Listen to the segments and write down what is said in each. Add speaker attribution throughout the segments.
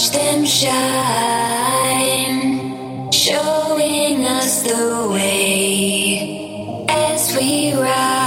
Speaker 1: watch them shine, showing us the way as we ride.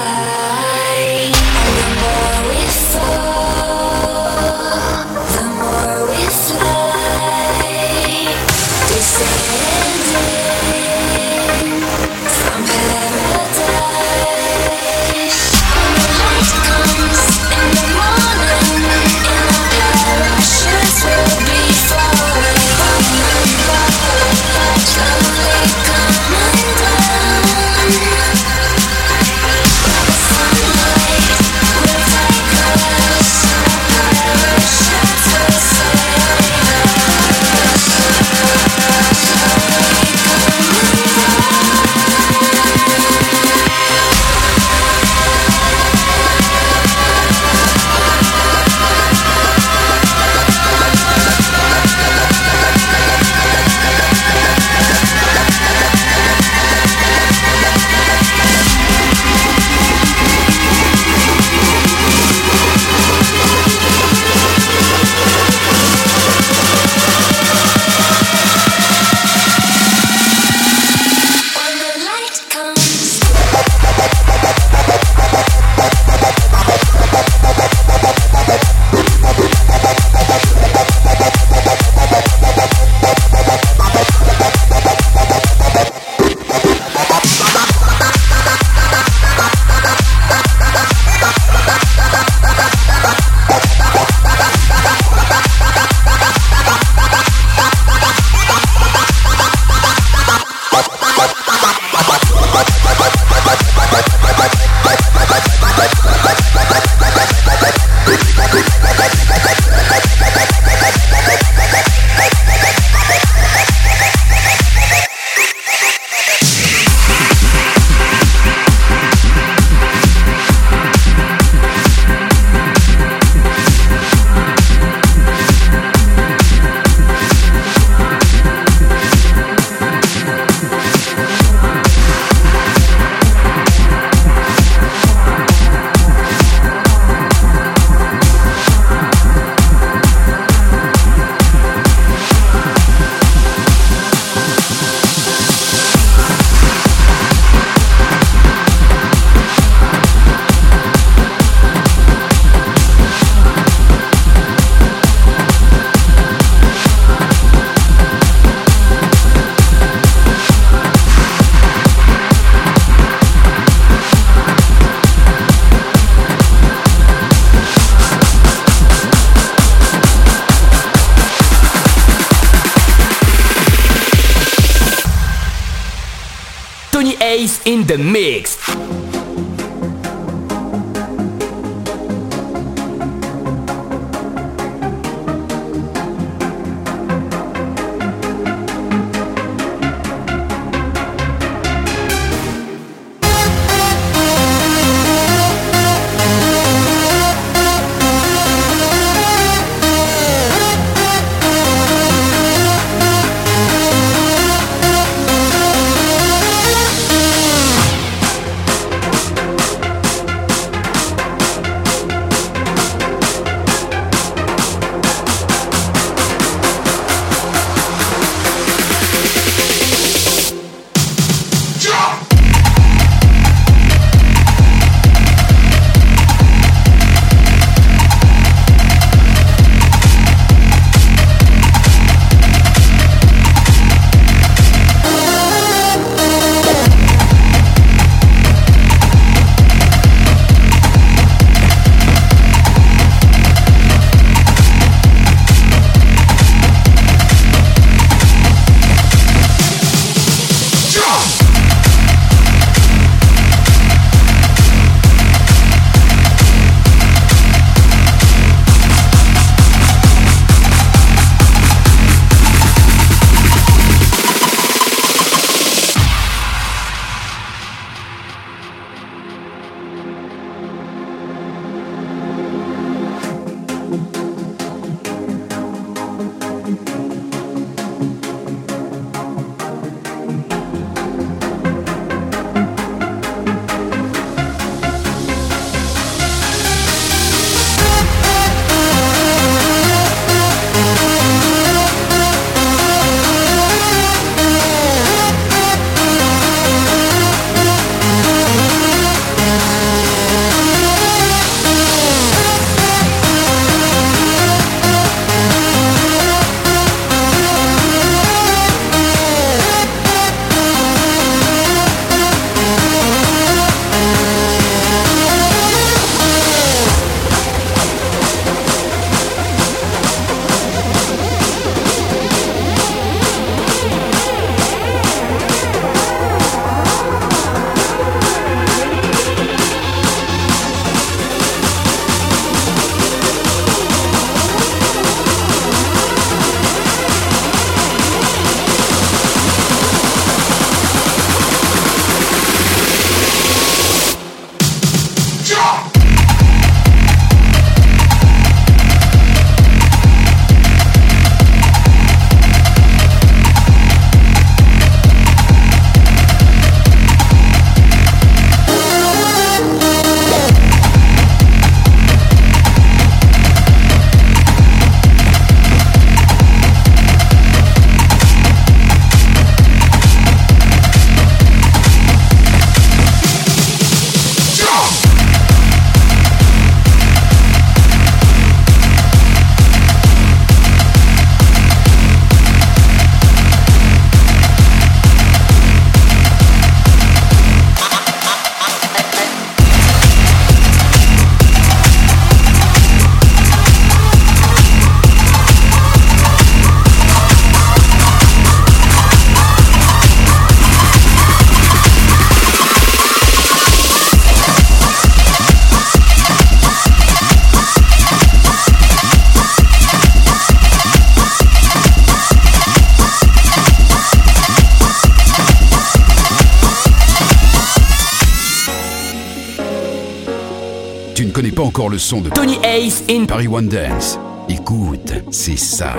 Speaker 2: Son de
Speaker 3: Tony Ace in
Speaker 2: Paris One Dance. Écoute, c'est ça.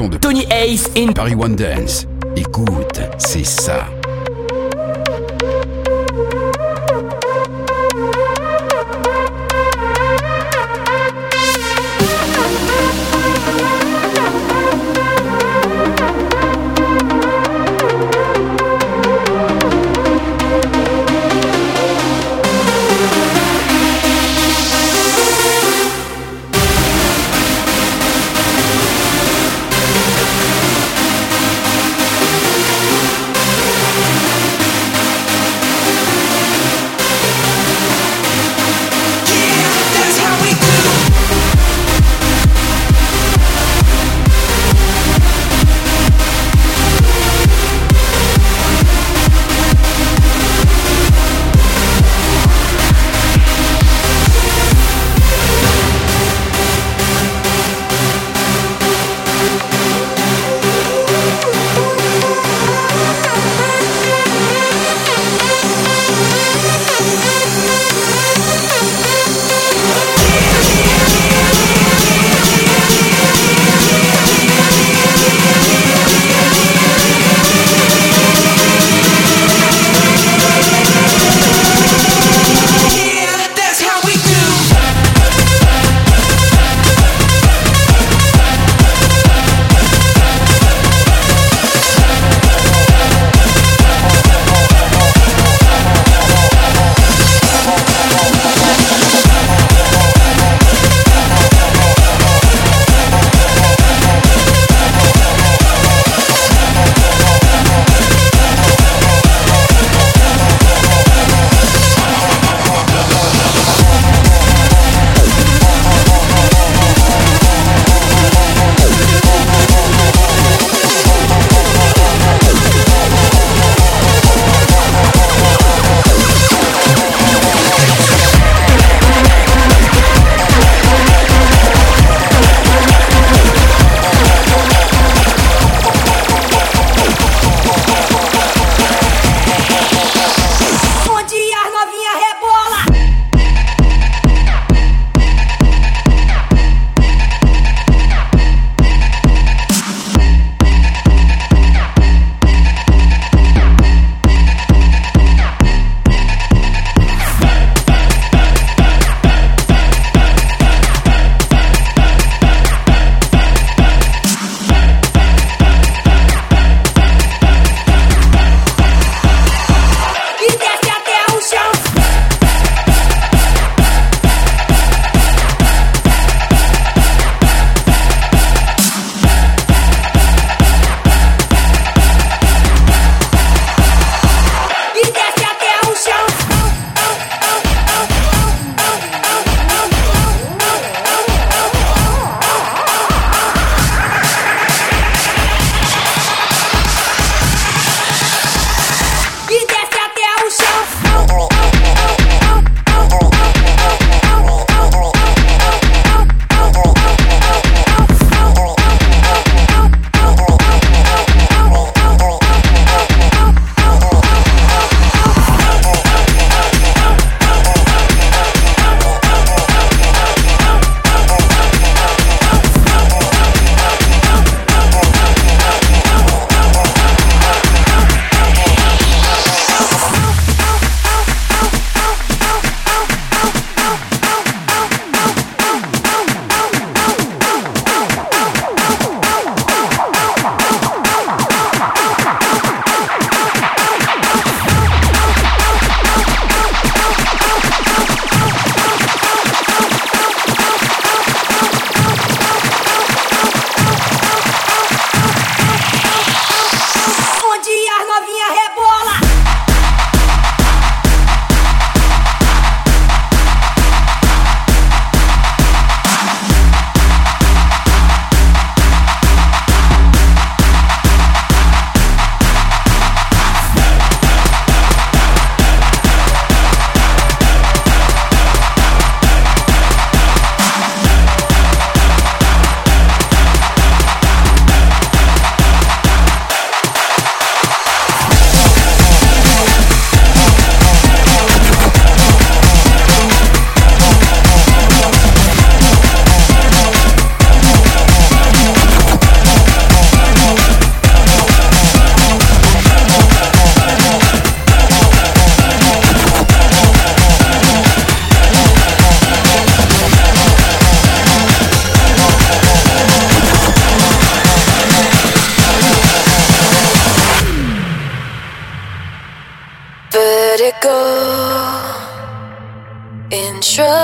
Speaker 2: Son de
Speaker 3: Tony Ace in
Speaker 2: Paris One Dance. Écoute, c'est ça.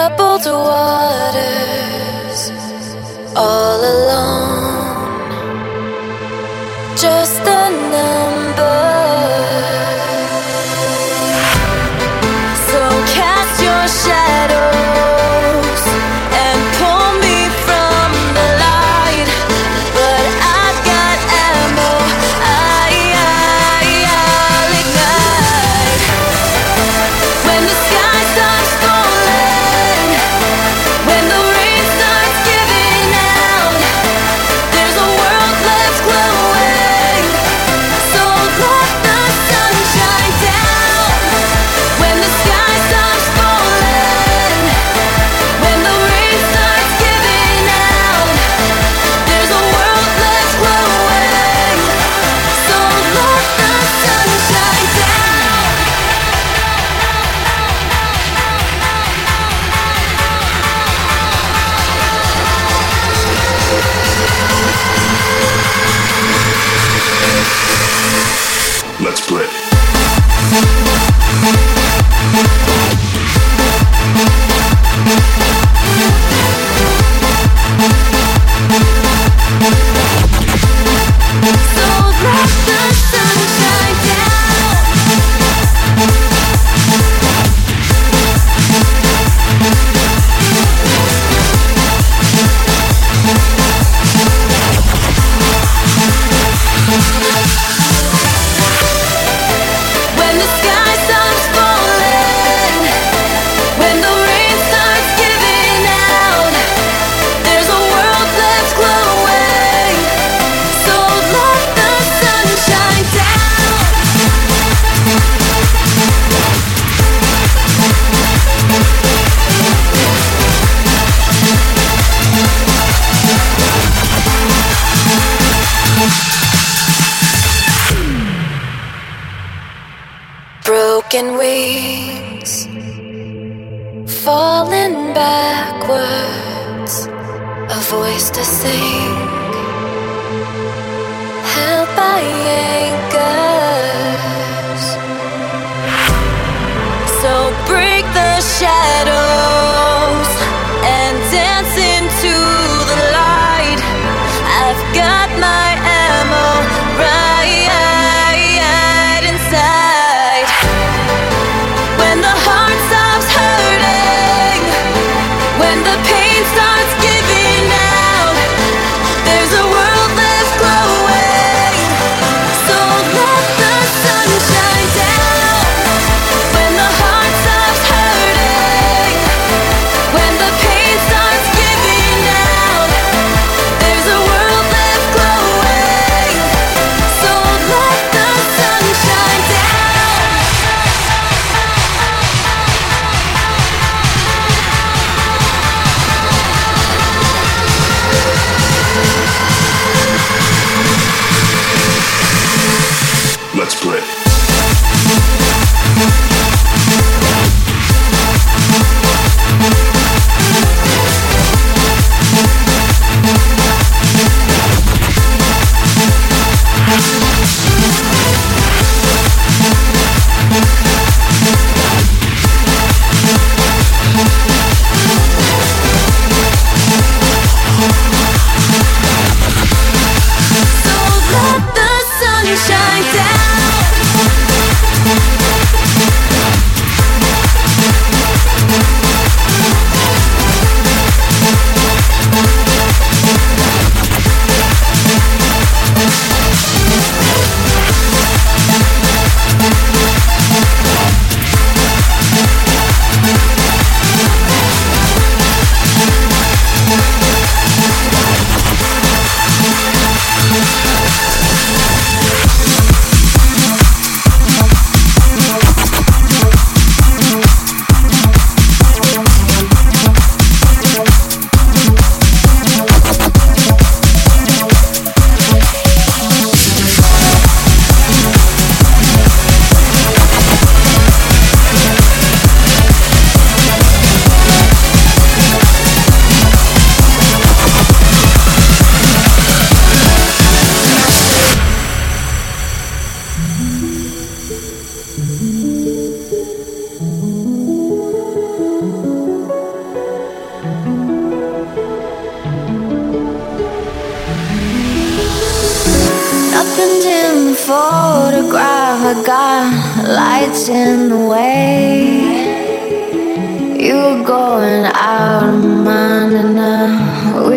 Speaker 1: Troubled waters all alone. Just a number.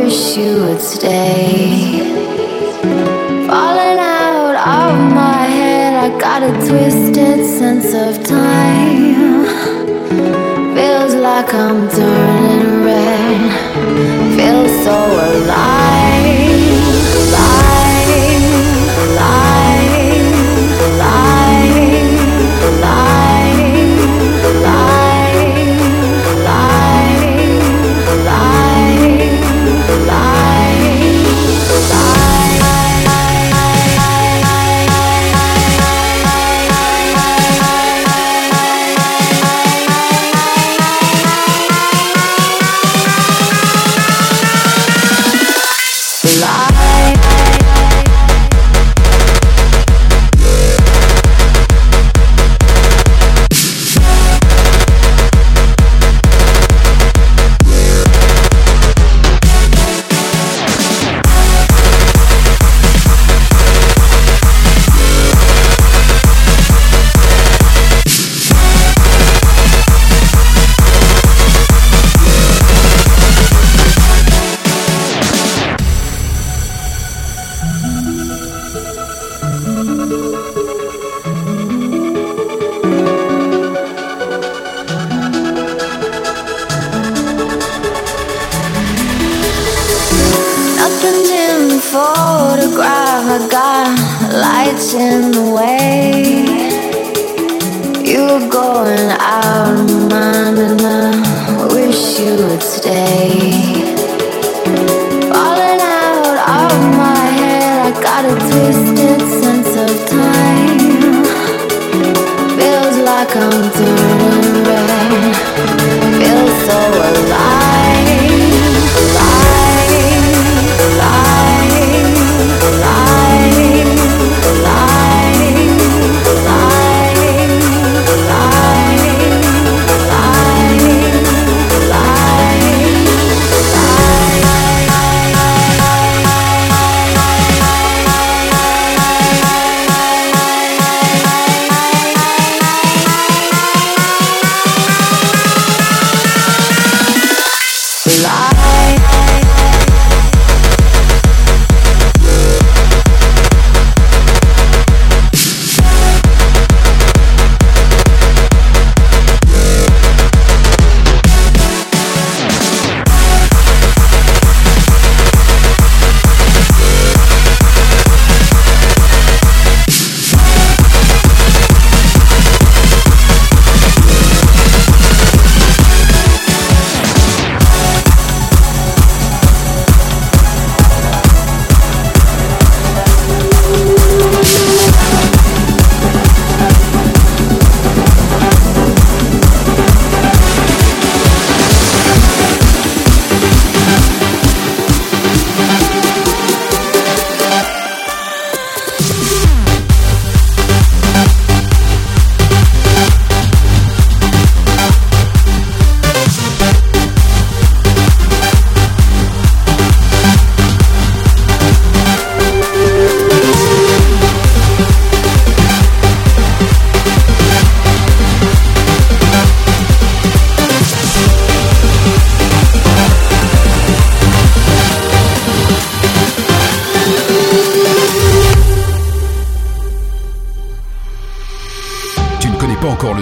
Speaker 4: Wish you would stay. Falling out of my head, I got a twisted sense of time. Feels like I'm turning red. Feels so alive. come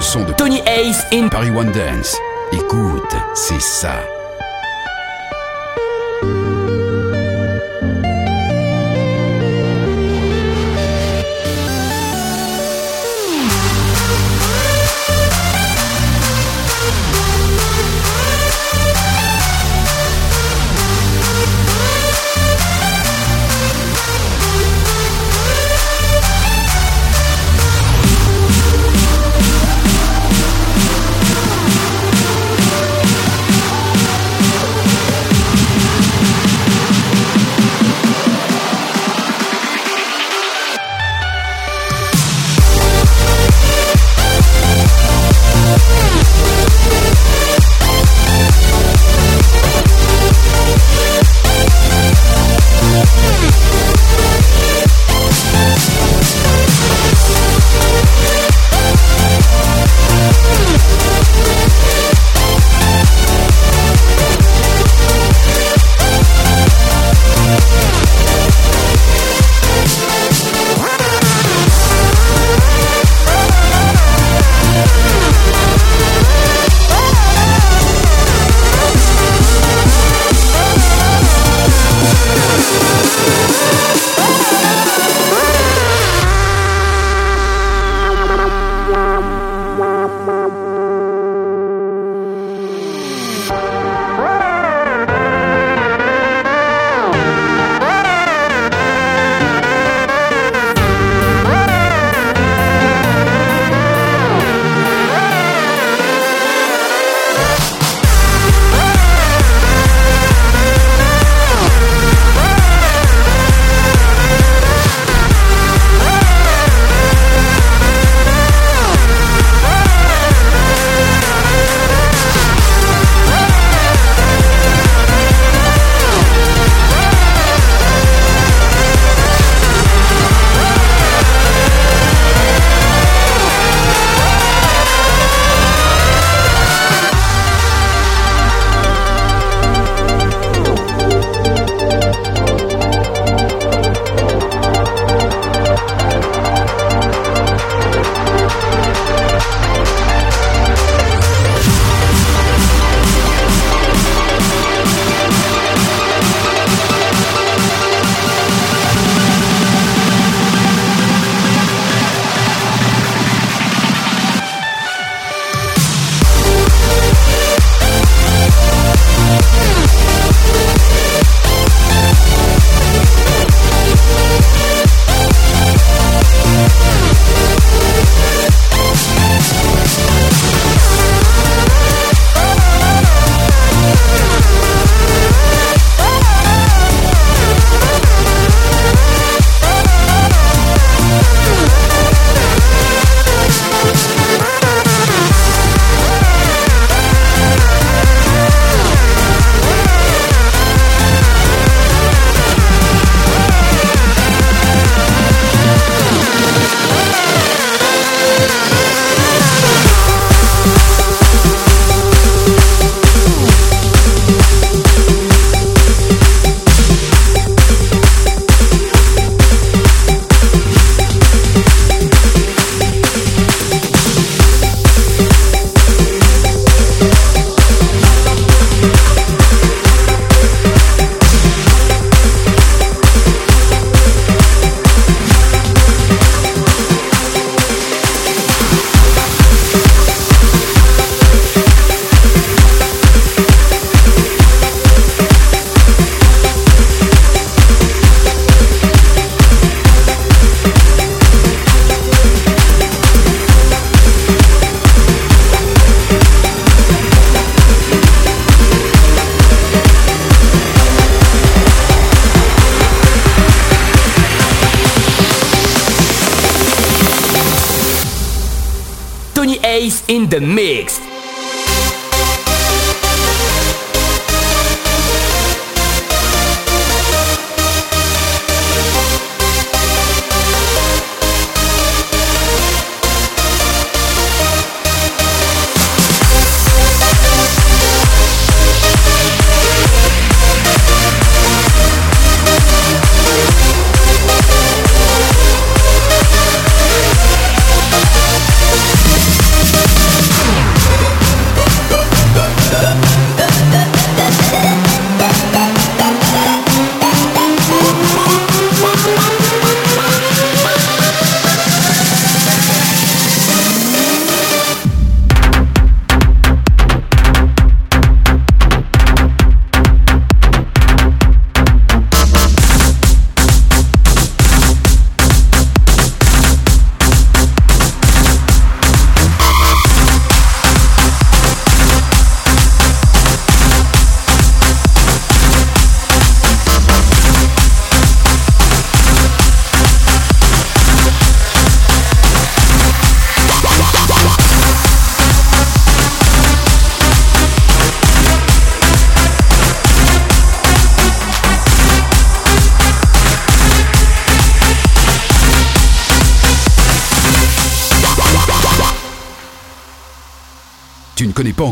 Speaker 2: son de
Speaker 3: Tony Ace in
Speaker 2: Paris One Dance. Écoute, c'est ça.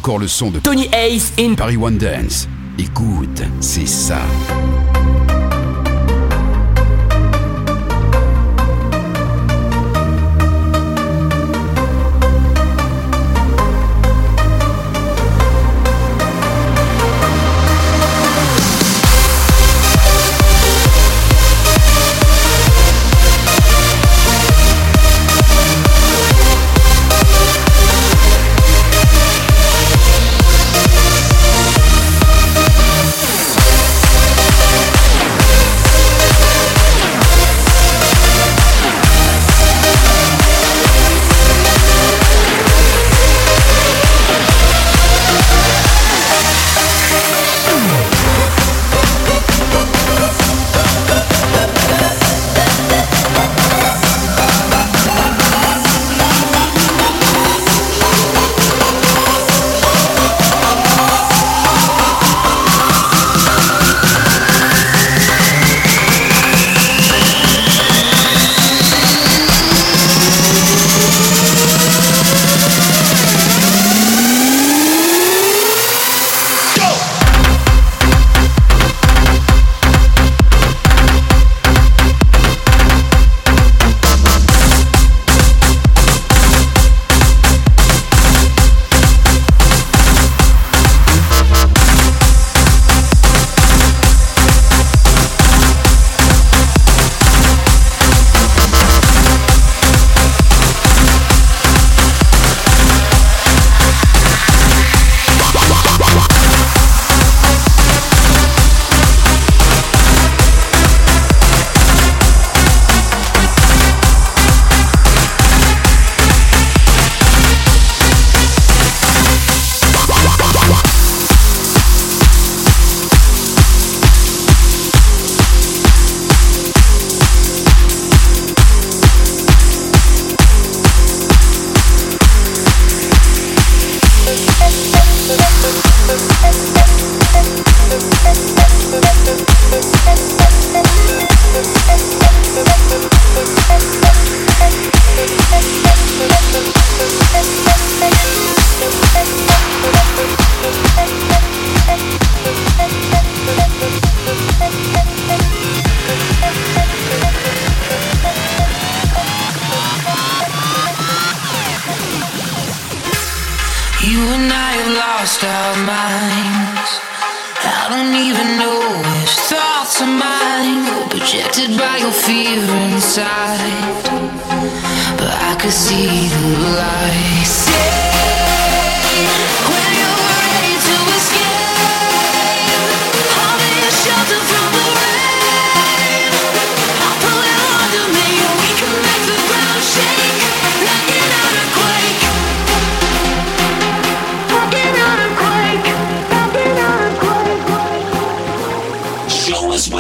Speaker 2: Encore le son de
Speaker 3: Tony Ace in
Speaker 2: Paris One Dance. Écoute, c'est ça.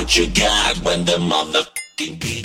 Speaker 5: what you got when the motherfucking beat.